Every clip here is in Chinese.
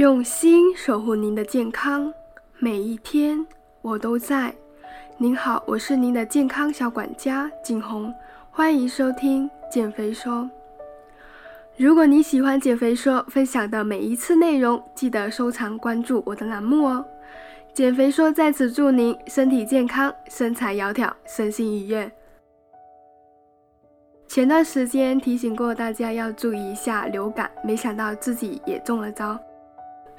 用心守护您的健康，每一天我都在。您好，我是您的健康小管家景红，欢迎收听减肥说。如果你喜欢减肥说分享的每一次内容，记得收藏关注我的栏目哦。减肥说在此祝您身体健康，身材窈窕，身心愉悦。前段时间提醒过大家要注意一下流感，没想到自己也中了招。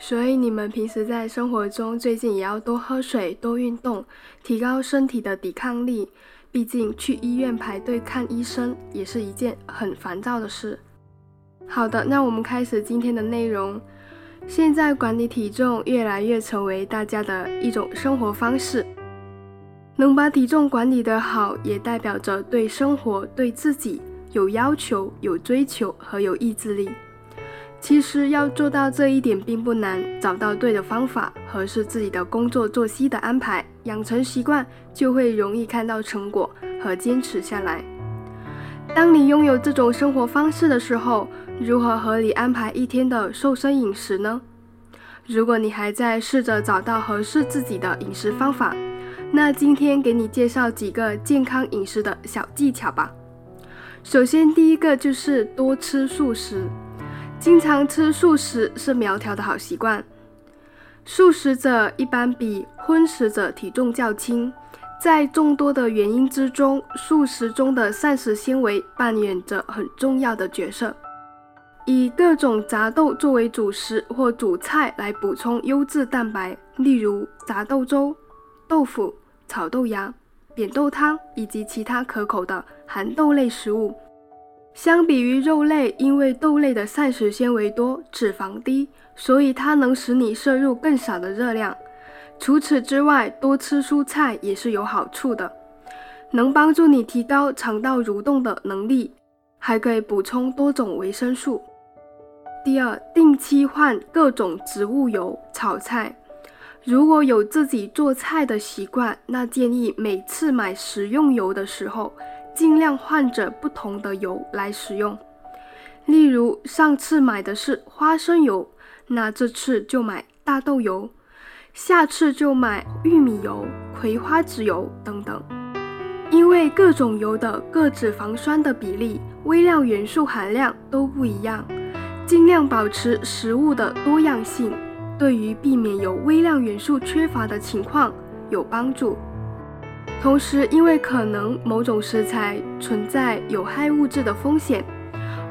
所以你们平时在生活中最近也要多喝水、多运动，提高身体的抵抗力。毕竟去医院排队看医生也是一件很烦躁的事。好的，那我们开始今天的内容。现在管理体重越来越成为大家的一种生活方式，能把体重管理得好，也代表着对生活、对自己有要求、有追求和有意志力。其实要做到这一点并不难，找到对的方法，合适自己的工作作息的安排，养成习惯，就会容易看到成果和坚持下来。当你拥有这种生活方式的时候，如何合理安排一天的瘦身饮食呢？如果你还在试着找到合适自己的饮食方法，那今天给你介绍几个健康饮食的小技巧吧。首先，第一个就是多吃素食。经常吃素食是苗条的好习惯。素食者一般比荤食者体重较轻，在众多的原因之中，素食中的膳食纤维扮演着很重要的角色。以各种杂豆作为主食或主菜来补充优质蛋白，例如杂豆粥、豆腐、炒豆芽、扁豆汤以及其他可口的含豆类食物。相比于肉类，因为豆类的膳食纤维多、脂肪低，所以它能使你摄入更少的热量。除此之外，多吃蔬菜也是有好处的，能帮助你提高肠道蠕动的能力，还可以补充多种维生素。第二，定期换各种植物油炒菜。如果有自己做菜的习惯，那建议每次买食用油的时候。尽量换着不同的油来使用，例如上次买的是花生油，那这次就买大豆油，下次就买玉米油、葵花籽油等等。因为各种油的各脂肪酸的比例、微量元素含量都不一样，尽量保持食物的多样性，对于避免有微量元素缺乏的情况有帮助。同时，因为可能某种食材存在有害物质的风险，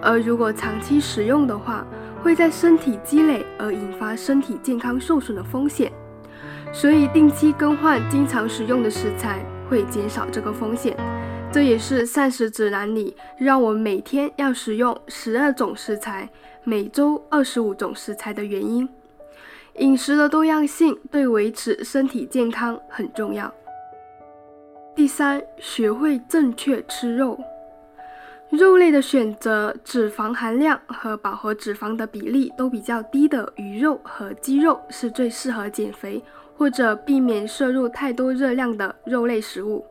而如果长期食用的话，会在身体积累而引发身体健康受损的风险。所以，定期更换经常使用的食材会减少这个风险。这也是膳食指南里让我每天要食用十二种食材，每周二十五种食材的原因。饮食的多样性对维持身体健康很重要。第三，学会正确吃肉。肉类的选择，脂肪含量和饱和脂肪的比例都比较低的鱼肉和鸡肉是最适合减肥或者避免摄入太多热量的肉类食物。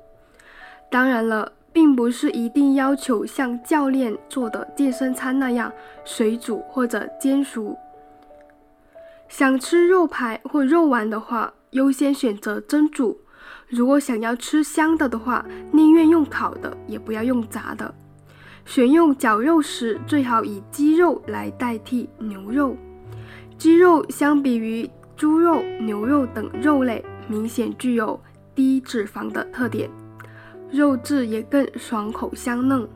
当然了，并不是一定要求像教练做的健身餐那样水煮或者煎熟。想吃肉排或肉丸的话，优先选择蒸煮。如果想要吃香的的话，宁愿用烤的，也不要用炸的。选用绞肉时，最好以鸡肉来代替牛肉。鸡肉相比于猪肉、牛肉等肉类，明显具有低脂肪的特点，肉质也更爽口香嫩。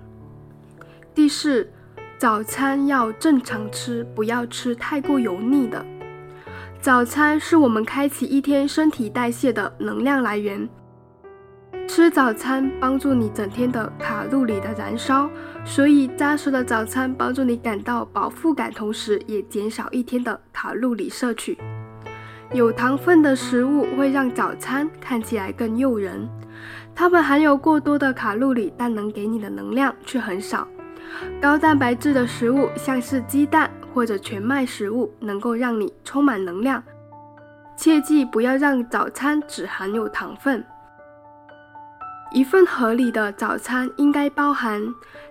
第四，早餐要正常吃，不要吃太过油腻的。早餐是我们开启一天身体代谢的能量来源。吃早餐帮助你整天的卡路里的燃烧，所以扎实的早餐帮助你感到饱腹感，同时也减少一天的卡路里摄取。有糖分的食物会让早餐看起来更诱人，它们含有过多的卡路里，但能给你的能量却很少。高蛋白质的食物，像是鸡蛋或者全麦食物，能够让你充满能量。切记不要让早餐只含有糖分。一份合理的早餐应该包含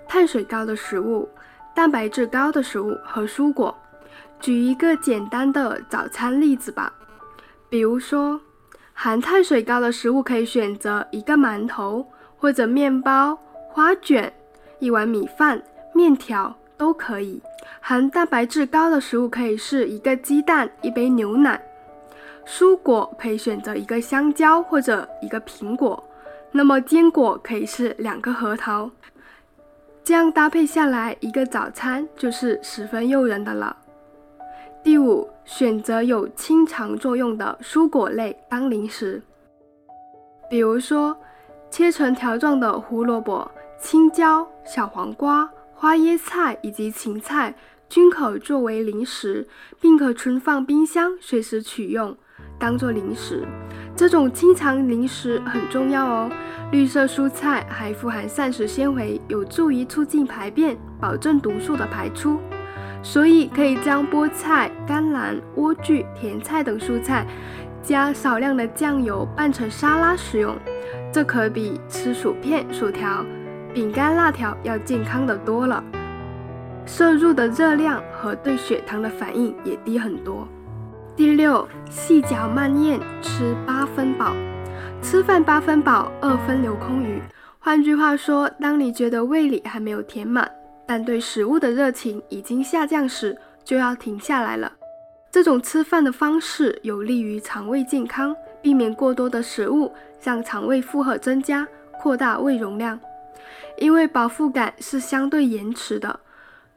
碳水高的食物、蛋白质高的食物和蔬果，举一个简单的早餐例子吧，比如说，含碳水高的食物可以选择一个馒头或者面包、花卷、一碗米饭、面条都可以；含蛋白质高的食物可以是一个鸡蛋、一杯牛奶。蔬果可以选择一个香蕉或者一个苹果，那么坚果可以是两个核桃。这样搭配下来，一个早餐就是十分诱人的了。第五，选择有清肠作用的蔬果类当零食，比如说切成条状的胡萝卜、青椒、小黄瓜、花椰菜以及芹菜，均可作为零食，并可存放冰箱，随时取用，当做零食。这种清肠零食很重要哦。绿色蔬菜还富含膳食纤维，有助于促进排便，保证毒素的排出。所以可以将菠菜、甘蓝、莴苣、甜菜等蔬菜加少量的酱油拌成沙拉食用，这可比吃薯片、薯条、饼干、辣条要健康的多了。摄入的热量和对血糖的反应也低很多。第六，细嚼慢咽，吃八分饱。吃饭八分饱，二分留空余。换句话说，当你觉得胃里还没有填满。但对食物的热情已经下降时，就要停下来了。这种吃饭的方式有利于肠胃健康，避免过多的食物让肠胃负荷增加，扩大胃容量。因为饱腹感是相对延迟的，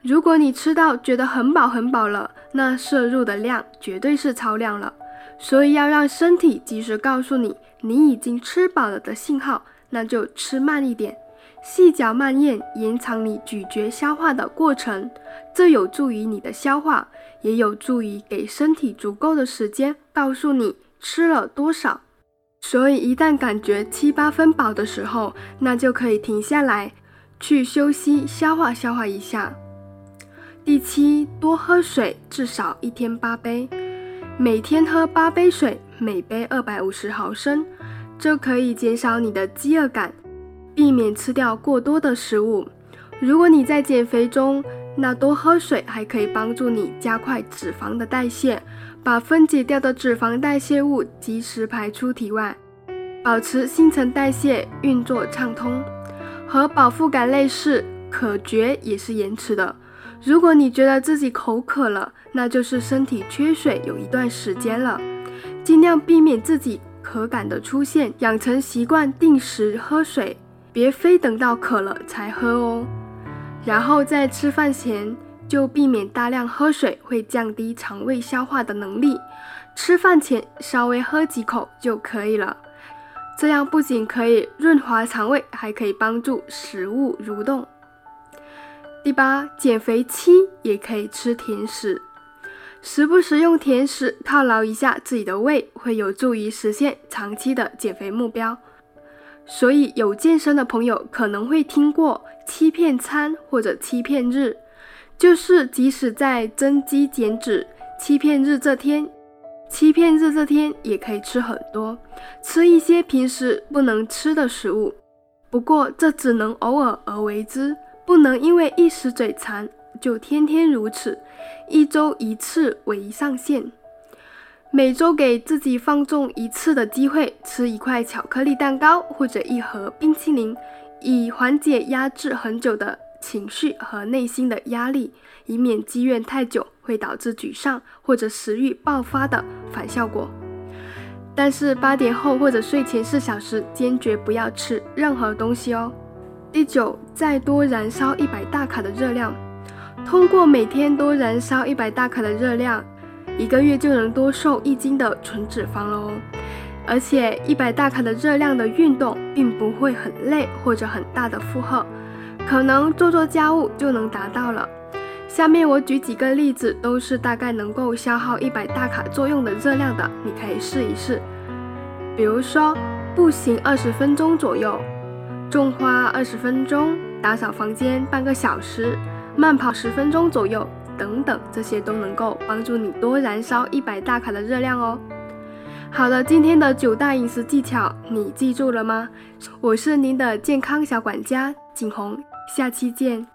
如果你吃到觉得很饱很饱了，那摄入的量绝对是超量了。所以要让身体及时告诉你你已经吃饱了的信号，那就吃慢一点。细嚼慢咽，延长你咀嚼消化的过程，这有助于你的消化，也有助于给身体足够的时间告诉你吃了多少。所以一旦感觉七八分饱的时候，那就可以停下来，去休息消化消化一下。第七，多喝水，至少一天八杯，每天喝八杯水，每杯二百五十毫升，这可以减少你的饥饿感。避免吃掉过多的食物。如果你在减肥中，那多喝水还可以帮助你加快脂肪的代谢，把分解掉的脂肪代谢物及时排出体外，保持新陈代谢运作畅通。和饱腹感类似，渴觉也是延迟的。如果你觉得自己口渴了，那就是身体缺水有一段时间了。尽量避免自己渴感的出现，养成习惯定时喝水。别非等到渴了才喝哦，然后在吃饭前就避免大量喝水，会降低肠胃消化的能力。吃饭前稍微喝几口就可以了，这样不仅可以润滑肠胃，还可以帮助食物蠕动。第八，减肥期也可以吃甜食，时不时用甜食犒劳一下自己的胃，会有助于实现长期的减肥目标。所以，有健身的朋友可能会听过欺骗餐或者欺骗日，就是即使在增肌减脂欺骗日这天，欺骗日这天也可以吃很多，吃一些平时不能吃的食物。不过，这只能偶尔而为之，不能因为一时嘴馋就天天如此，一周一次为上限。每周给自己放纵一次的机会，吃一块巧克力蛋糕或者一盒冰淇淋，以缓解压制很久的情绪和内心的压力，以免积怨太久会导致沮丧或者食欲爆发的反效果。但是八点后或者睡前四小时坚决不要吃任何东西哦。第九，再多燃烧一百大卡的热量，通过每天多燃烧一百大卡的热量。一个月就能多瘦一斤的纯脂肪了哦，而且一百大卡的热量的运动并不会很累或者很大的负荷，可能做做家务就能达到了。下面我举几个例子，都是大概能够消耗一百大卡作用的热量的，你可以试一试。比如说步行二十分钟左右，种花二十分钟，打扫房间半个小时，慢跑十分钟左右。等等，这些都能够帮助你多燃烧一百大卡的热量哦。好了，今天的九大饮食技巧你记住了吗？我是您的健康小管家景红，下期见。